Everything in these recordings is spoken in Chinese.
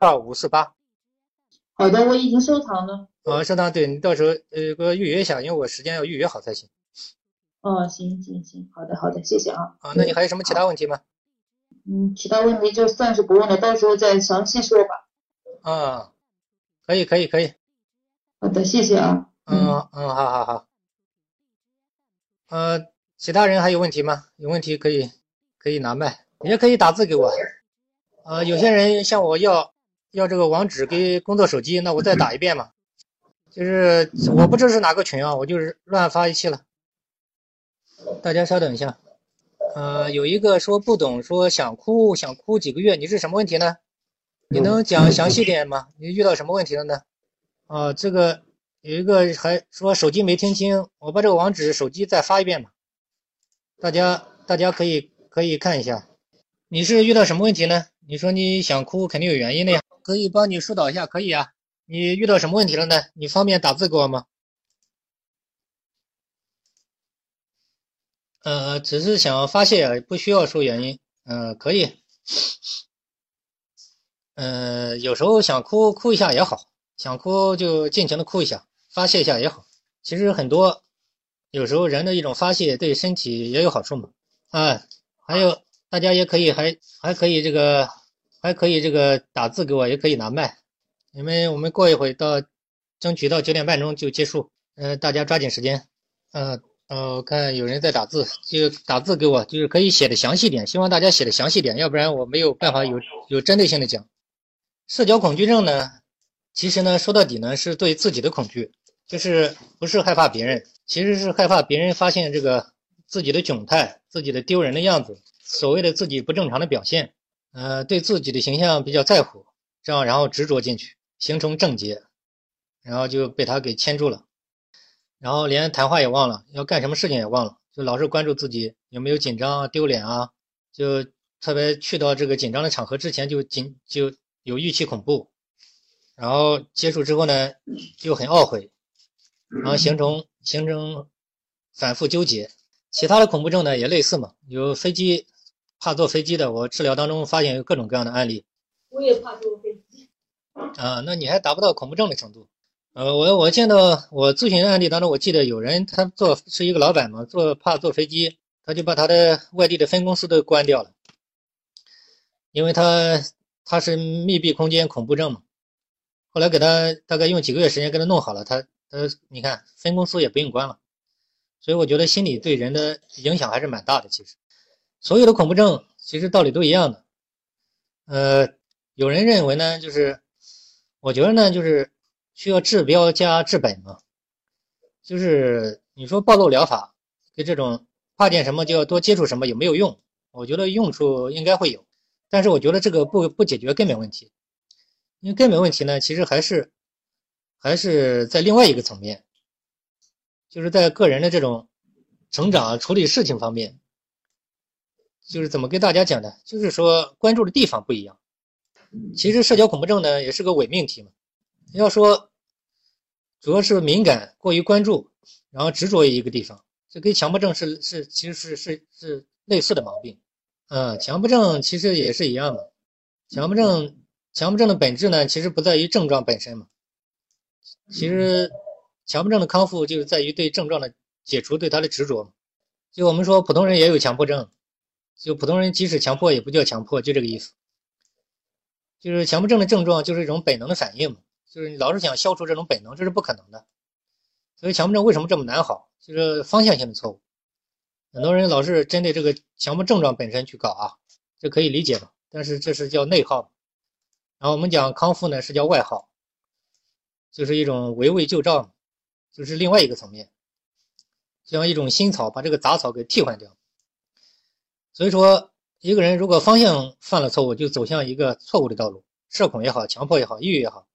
二五四八。好的，我已经收藏了。呃，收藏，对你到时候呃给我预约一下，因为我时间要预约好才行。哦，行行行，好的好的，谢谢啊。啊，那你还有什么其他问题吗？嗯，其他问题就暂时不问了，到时候再详细说吧。啊，可以可以可以。好的，谢谢啊。嗯嗯，好好好。呃，其他人还有问题吗？有问题可以可以拿麦，也可以打字给我。呃，有些人向我要要这个网址给工作手机，那我再打一遍嘛。就是我不知道是哪个群啊，我就是乱发一气了。大家稍等一下。呃，有一个说不懂，说想哭想哭几个月，你是什么问题呢？你能讲详细点吗？你遇到什么问题了呢？啊，这个。有一个还说手机没听清，我把这个网址手机再发一遍吧。大家大家可以可以看一下，你是遇到什么问题呢？你说你想哭，肯定有原因的呀。可以帮你疏导一下，可以啊。你遇到什么问题了呢？你方便打字给我吗？呃，只是想发泄，不需要说原因。嗯，可以。嗯，有时候想哭哭一下也好，想哭就尽情的哭一下。发泄一下也好，其实很多，有时候人的一种发泄对身体也有好处嘛。啊，还有大家也可以还还可以这个还可以这个打字给我，也可以拿麦。因为我们过一会到，争取到九点半钟就结束。嗯，大家抓紧时间。嗯呃，我看有人在打字，就打字给我，就是可以写的详细点。希望大家写的详细点，要不然我没有办法有有针对性的讲。社交恐惧症呢，其实呢说到底呢是对自己的恐惧。就是不是害怕别人，其实是害怕别人发现这个自己的窘态、自己的丢人的样子，所谓的自己不正常的表现，呃，对自己的形象比较在乎，这样然后执着进去，形成症结，然后就被他给牵住了，然后连谈话也忘了，要干什么事情也忘了，就老是关注自己有没有紧张啊、丢脸啊，就特别去到这个紧张的场合之前就紧就有预期恐怖，然后接触之后呢，就很懊悔。然后形成形成反复纠结，其他的恐怖症呢也类似嘛，有飞机怕坐飞机的，我治疗当中发现有各种各样的案例。我也怕坐飞机。啊，那你还达不到恐怖症的程度。呃，我我见到我咨询案例当中，我记得有人他做是一个老板嘛，做怕坐飞机，他就把他的外地的分公司都关掉了，因为他他是密闭空间恐怖症嘛。后来给他大概用几个月时间给他弄好了，他。他，你看分公司也不用关了，所以我觉得心理对人的影响还是蛮大的。其实，所有的恐怖症其实道理都一样的。呃，有人认为呢，就是我觉得呢，就是需要治标加治本嘛。就是你说暴露疗法跟这种怕见什么就要多接触什么有没有用？我觉得用处应该会有，但是我觉得这个不不解决根本问题，因为根本问题呢，其实还是。还是在另外一个层面，就是在个人的这种成长、处理事情方面，就是怎么跟大家讲呢？就是说关注的地方不一样。其实社交恐怖症呢也是个伪命题嘛。要说主要是敏感、过于关注，然后执着于一个地方，这跟强迫症是是其实是是是类似的毛病。嗯，强迫症其实也是一样的。强迫症强迫症的本质呢，其实不在于症状本身嘛。其实，强迫症的康复就是在于对症状的解除，对他的执着。就我们说，普通人也有强迫症，就普通人即使强迫也不叫强迫，就这个意思。就是强迫症的症状就是一种本能的反应嘛，就是你老是想消除这种本能，这是不可能的。所以强迫症为什么这么难好？就是方向性的错误。很多人老是针对这个强迫症状本身去搞啊，这可以理解嘛。但是这是叫内耗。然后我们讲康复呢，是叫外耗。就是一种围魏救赵，就是另外一个层面，像一种新草把这个杂草给替换掉。所以说，一个人如果方向犯了错误，就走向一个错误的道路，社恐也好，强迫也好，抑郁也好，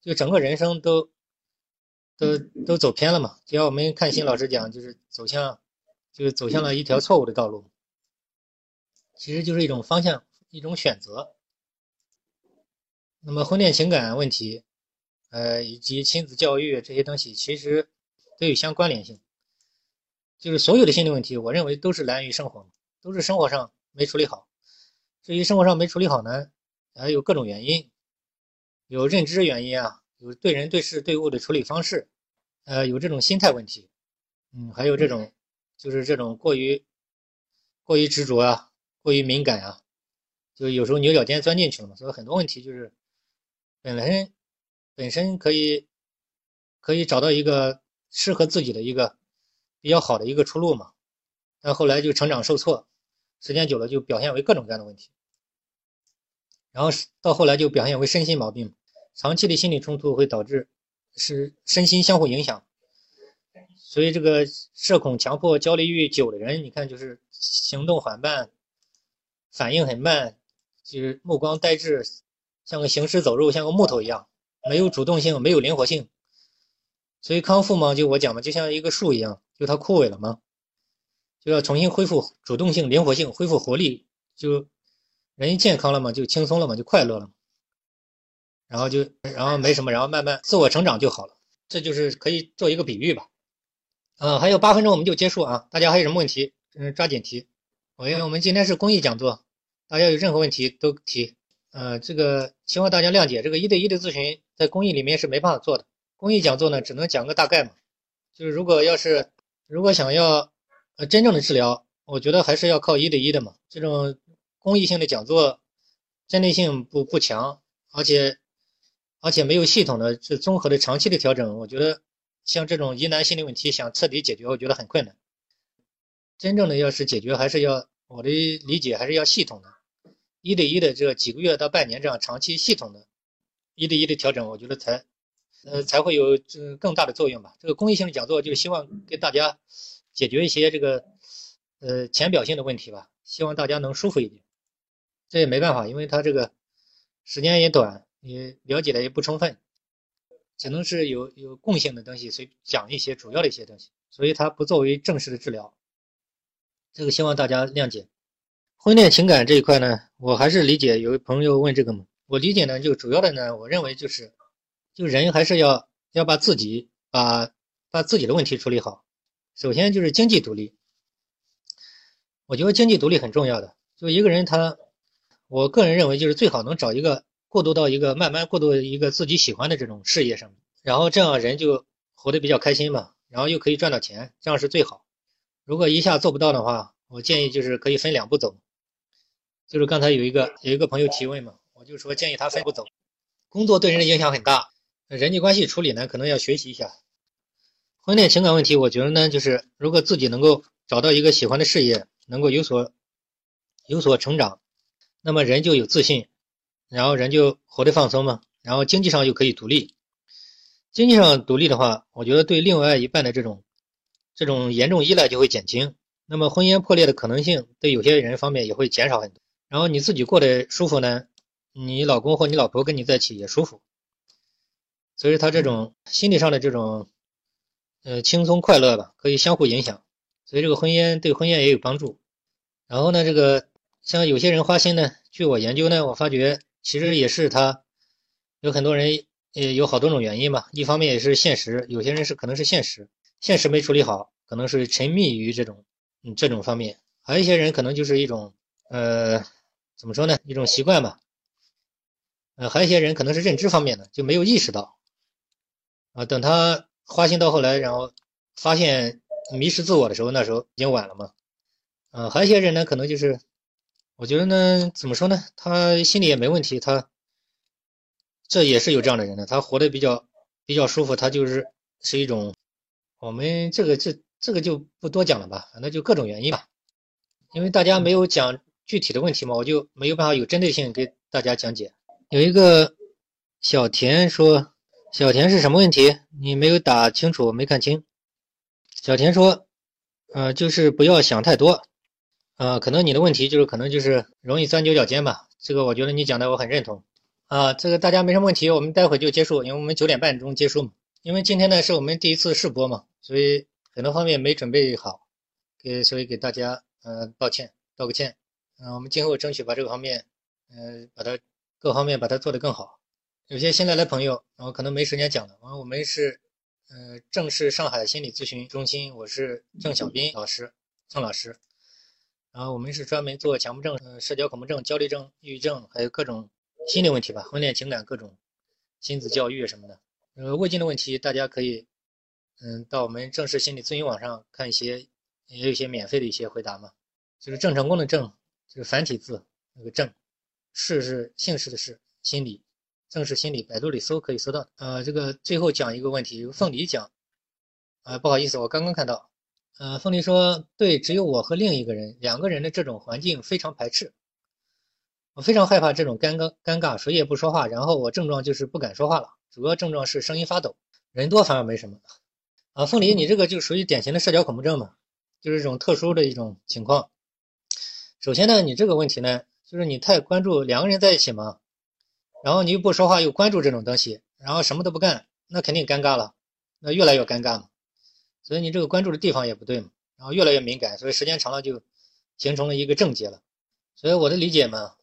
就整个人生都都都走偏了嘛。只要我们看新老师讲，就是走向，就是走向了一条错误的道路，其实就是一种方向，一种选择。那么婚恋情感问题。呃，以及亲子教育这些东西，其实都有相关联性。就是所有的心理问题，我认为都是来源于生活，都是生活上没处理好。至于生活上没处理好呢，还有各种原因。有认知原因啊，有对人对事对物的处理方式，呃，有这种心态问题，嗯，还有这种就是这种过于过于执着啊，过于敏感啊，就有时候牛角尖钻进去了嘛，所以很多问题就是本来本身可以可以找到一个适合自己的一个比较好的一个出路嘛，但后来就成长受挫，时间久了就表现为各种各样的问题。然后到后来就表现为身心毛病，长期的心理冲突会导致是身心相互影响，所以这个社恐、强迫、焦虑欲久的人，你看就是行动缓慢，反应很慢，就是目光呆滞，像个行尸走肉，像个木头一样，没有主动性，没有灵活性。所以康复嘛，就我讲嘛，就像一个树一样，就它枯萎了嘛，就要重新恢复主动性、灵活性，恢复活力，就。人健康了嘛，就轻松了嘛，就快乐了嘛，然后就然后没什么，然后慢慢自我成长就好了。这就是可以做一个比喻吧。嗯，还有八分钟我们就结束啊。大家还有什么问题？嗯，抓紧提。我因为我们今天是公益讲座，大家有任何问题都提。呃，这个希望大家谅解，这个一对一的咨询在公益里面是没办法做的。公益讲座呢，只能讲个大概嘛。就是如果要是如果想要呃真正的治疗，我觉得还是要靠一对一的嘛。这种。公益性的讲座，针对性不不强，而且而且没有系统的、这综合的、长期的调整。我觉得像这种疑难心理问题，想彻底解决，我觉得很困难。真正的要是解决，还是要我的理解，还是要系统的，一对一的这几个月到半年这样长期系统的，一对一的调整，我觉得才呃才会有这更大的作用吧。这个公益性的讲座，就是希望给大家解决一些这个呃浅表性的问题吧，希望大家能舒服一点。这也没办法，因为他这个时间也短，你了解的也不充分，只能是有有共性的东西，所以讲一些主要的一些东西，所以它不作为正式的治疗。这个希望大家谅解。婚恋情感这一块呢，我还是理解有朋友问这个嘛，我理解呢，就主要的呢，我认为就是，就人还是要要把自己把把自己的问题处理好。首先就是经济独立，我觉得经济独立很重要的，就一个人他。我个人认为，就是最好能找一个过渡到一个慢慢过渡一个自己喜欢的这种事业上，然后这样人就活得比较开心嘛，然后又可以赚到钱，这样是最好。如果一下做不到的话，我建议就是可以分两步走。就是刚才有一个有一个朋友提问嘛，我就说建议他分步走。工作对人的影响很大，人际关系处理呢可能要学习一下。婚恋情感问题，我觉得呢就是如果自己能够找到一个喜欢的事业，能够有所有所成长。那么人就有自信，然后人就活得放松嘛，然后经济上又可以独立。经济上独立的话，我觉得对另外一半的这种这种严重依赖就会减轻。那么婚姻破裂的可能性对有些人方面也会减少很多。然后你自己过得舒服呢，你老公或你老婆跟你在一起也舒服。所以他这种心理上的这种呃轻松快乐吧，可以相互影响。所以这个婚姻对婚姻也有帮助。然后呢，这个。像有些人花心呢，据我研究呢，我发觉其实也是他有很多人，呃，有好多种原因吧。一方面也是现实，有些人是可能是现实，现实没处理好，可能是沉迷于这种，嗯，这种方面。还有一些人可能就是一种，呃，怎么说呢？一种习惯吧。呃，还有一些人可能是认知方面的，就没有意识到。啊，等他花心到后来，然后发现迷失自我的时候，那时候已经晚了嘛。嗯，还有一些人呢，可能就是。我觉得呢，怎么说呢？他心里也没问题，他这也是有这样的人的，他活得比较比较舒服，他就是是一种，我们这个这这个就不多讲了吧，反正就各种原因吧。因为大家没有讲具体的问题嘛，我就没有办法有针对性给大家讲解。有一个小田说，小田是什么问题？你没有打清楚，没看清。小田说，呃，就是不要想太多。呃，可能你的问题就是可能就是容易钻牛角尖吧，这个我觉得你讲的我很认同。啊，这个大家没什么问题，我们待会就结束，因为我们九点半钟结束嘛。因为今天呢是我们第一次试播嘛，所以很多方面没准备好，给所以给大家呃抱歉道个歉。嗯，我们今后争取把这个方面，呃，把它各方面把它做得更好。有些新来的朋友，然后可能没时间讲了。然后，我们是呃正式上海心理咨询中心，我是郑小斌老师，郑老师。然后我们是专门做强迫症、呃社交恐怖症、焦虑症、抑郁症，还有各种心理问题吧，婚恋情感各种亲子教育什么的。呃，胃镜的问题，大家可以，嗯，到我们正式心理咨询网上看一些，也有一些免费的一些回答嘛。就是郑成功的郑，就是繁体字那个郑，氏是姓氏的氏，心理，正是心理，百度里搜可以搜到。呃，这个最后讲一个问题，凤梨讲，呃，不好意思，我刚刚看到，呃，凤梨说，对，只有我和另一个人，两个人的这种环境非常排斥。我非常害怕这种尴尬，尴尬，谁也不说话，然后我症状就是不敢说话了，主要症状是声音发抖，人多反而没什么。啊，凤梨，你这个就属于典型的社交恐怖症嘛，就是一种特殊的一种情况。首先呢，你这个问题呢，就是你太关注两个人在一起嘛，然后你又不说话，又关注这种东西，然后什么都不干，那肯定尴尬了，那越来越尴尬嘛。所以你这个关注的地方也不对嘛，然后越来越敏感，所以时间长了就形成了一个症结了。所以我的理解嘛。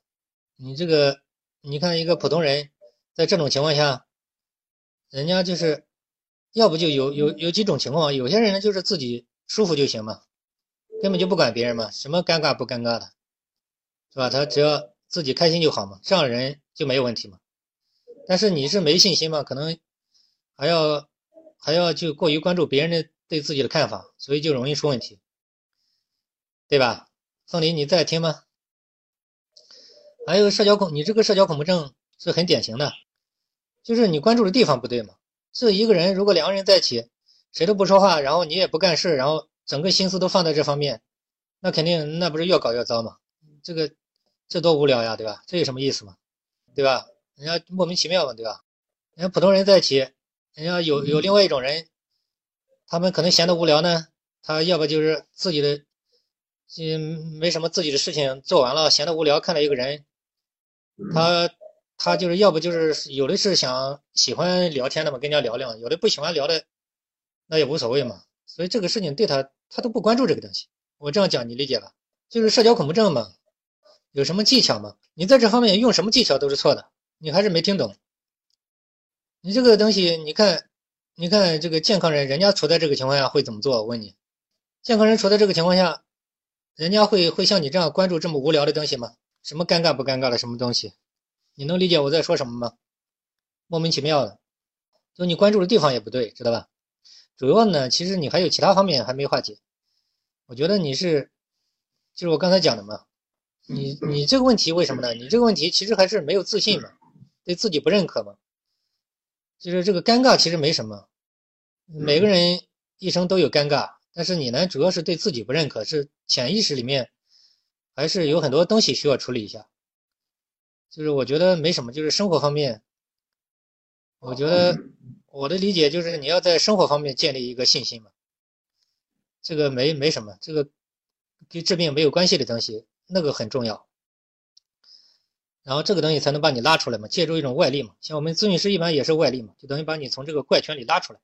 你这个，你看一个普通人，在这种情况下，人家就是，要不就有有有几种情况，有些人就是自己舒服就行嘛，根本就不管别人嘛，什么尴尬不尴尬的，是吧？他只要自己开心就好嘛，这样人就没有问题嘛。但是你是没信心嘛，可能还要还要就过于关注别人的对自己的看法，所以就容易出问题，对吧？凤梨，你在听吗？还有社交恐，你这个社交恐怖症是很典型的，就是你关注的地方不对嘛。这一个人如果两个人在一起，谁都不说话，然后你也不干事，然后整个心思都放在这方面，那肯定那不是越搞越糟嘛。这个这多无聊呀，对吧？这有什么意思嘛？对吧？人家莫名其妙嘛，对吧？人家普通人在一起，人家有有另外一种人，他们可能闲得无聊呢，他要不就是自己的，嗯，没什么自己的事情做完了，闲得无聊，看到一个人。他他就是要不就是有的是想喜欢聊天的嘛，跟人家聊聊；有的不喜欢聊的，那也无所谓嘛。所以这个事情对他，他都不关注这个东西。我这样讲你理解吧？就是社交恐怖症嘛，有什么技巧吗？你在这方面用什么技巧都是错的，你还是没听懂。你这个东西，你看，你看这个健康人，人家处在这个情况下会怎么做？我问你，健康人处在这个情况下，人家会会像你这样关注这么无聊的东西吗？什么尴尬不尴尬的什么东西？你能理解我在说什么吗？莫名其妙的，就你关注的地方也不对，知道吧？主要呢，其实你还有其他方面还没化解。我觉得你是，就是我刚才讲的嘛，你你这个问题为什么呢？你这个问题其实还是没有自信嘛，对自己不认可嘛。就是这个尴尬其实没什么，每个人一生都有尴尬，但是你呢，主要是对自己不认可，是潜意识里面。还是有很多东西需要处理一下，就是我觉得没什么，就是生活方面，我觉得我的理解就是你要在生活方面建立一个信心嘛，这个没没什么，这个跟治病没有关系的东西，那个很重要，然后这个东西才能把你拉出来嘛，借助一种外力嘛，像我们咨询师一般也是外力嘛，就等于把你从这个怪圈里拉出来，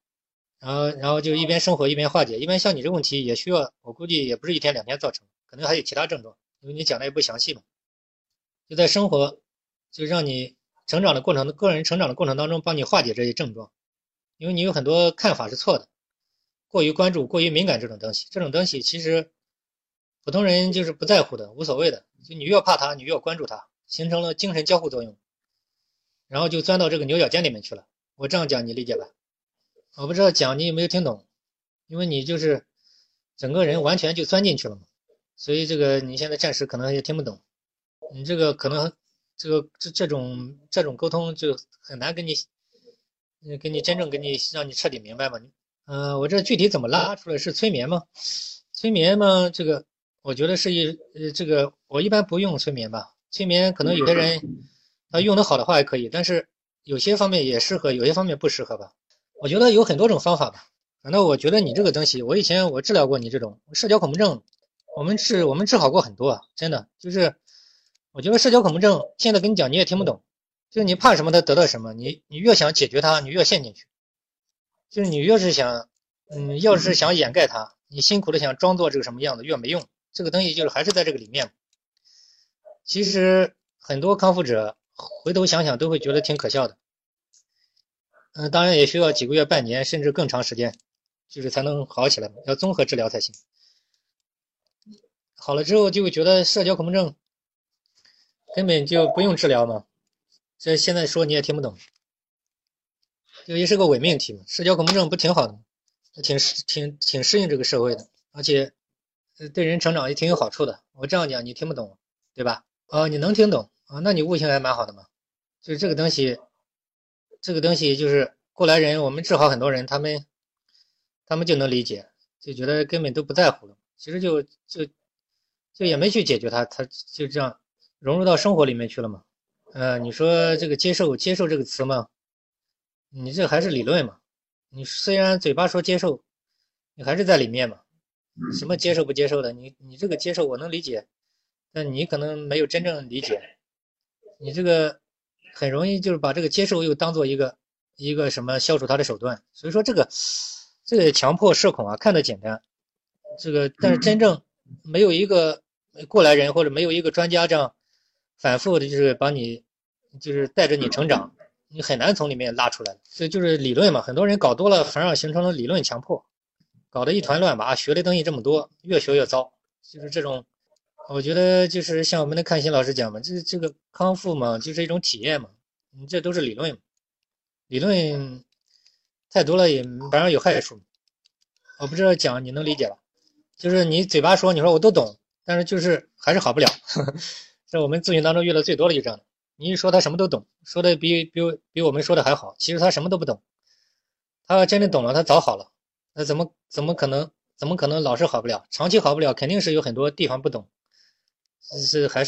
然后然后就一边生活一边化解，一般像你这个问题也需要，我估计也不是一天两天造成，可能还有其他症状。因为你讲的也不详细嘛，就在生活，就让你成长的过程，个人成长的过程当中，帮你化解这些症状。因为你有很多看法是错的，过于关注、过于敏感这种东西，这种东西其实普通人就是不在乎的，无所谓的。就你越怕他，你越关注他，形成了精神交互作用，然后就钻到这个牛角尖里面去了。我这样讲你理解吧？我不知道讲你有没有听懂，因为你就是整个人完全就钻进去了嘛。所以这个你现在暂时可能也听不懂，你这个可能这个这这种这种沟通就很难跟你，跟你真正跟你让你彻底明白嘛。嗯，我这具体怎么拉出来是催眠吗？催眠吗？这个我觉得是一呃这个我一般不用催眠吧。催眠可能有些人他用的好的话还可以，但是有些方面也适合，有些方面不适合吧。我觉得有很多种方法吧。反正我觉得你这个东西，我以前我治疗过你这种社交恐怖症。我们治我们治好过很多啊，真的就是，我觉得社交恐怖症现在跟你讲你也听不懂，就是你怕什么他得到什么，你你越想解决它，你越陷进去，就是你越是想，嗯，要是想掩盖它，你辛苦的想装作这个什么样子越没用，这个东西就是还是在这个里面。其实很多康复者回头想想都会觉得挺可笑的，嗯，当然也需要几个月、半年甚至更长时间，就是才能好起来，要综合治疗才行。好了之后就会觉得社交恐怖症根本就不用治疗嘛，这现在说你也听不懂。这也是个伪命题嘛。社交恐怖症不挺好的吗？挺适挺挺适应这个社会的，而且对人成长也挺有好处的。我这样讲你听不懂，对吧？哦，你能听懂啊？那你悟性还蛮好的嘛。就是这个东西，这个东西就是过来人，我们治好很多人，他们他们就能理解，就觉得根本都不在乎了。其实就就就也没去解决它，他就这样融入到生活里面去了嘛。呃，你说这个接受接受这个词嘛，你这还是理论嘛？你虽然嘴巴说接受，你还是在里面嘛？什么接受不接受的？你你这个接受我能理解，但你可能没有真正理解。你这个很容易就是把这个接受又当做一个一个什么消除他的手段。所以说这个这个强迫社恐啊，看得简单，这个但是真正没有一个过来人或者没有一个专家这样反复的，就是把你。就是带着你成长，你很难从里面拉出来。这就是理论嘛，很多人搞多了，反而形成了理论强迫，搞得一团乱麻。学的东西这么多，越学越糟。就是这种，我觉得就是像我们的看心老师讲嘛，这这个康复嘛，就是一种体验嘛。你这都是理论，理论太多了也反而有害处。我不知道讲你能理解吧？就是你嘴巴说你说我都懂，但是就是还是好不了。在我们咨询当中遇到最多的就这样的。你一说他什么都懂，说的比比比我们说的还好，其实他什么都不懂。他要真的懂了，他早好了。那怎么怎么可能怎么可能老是好不了？长期好不了，肯定是有很多地方不懂，是还是。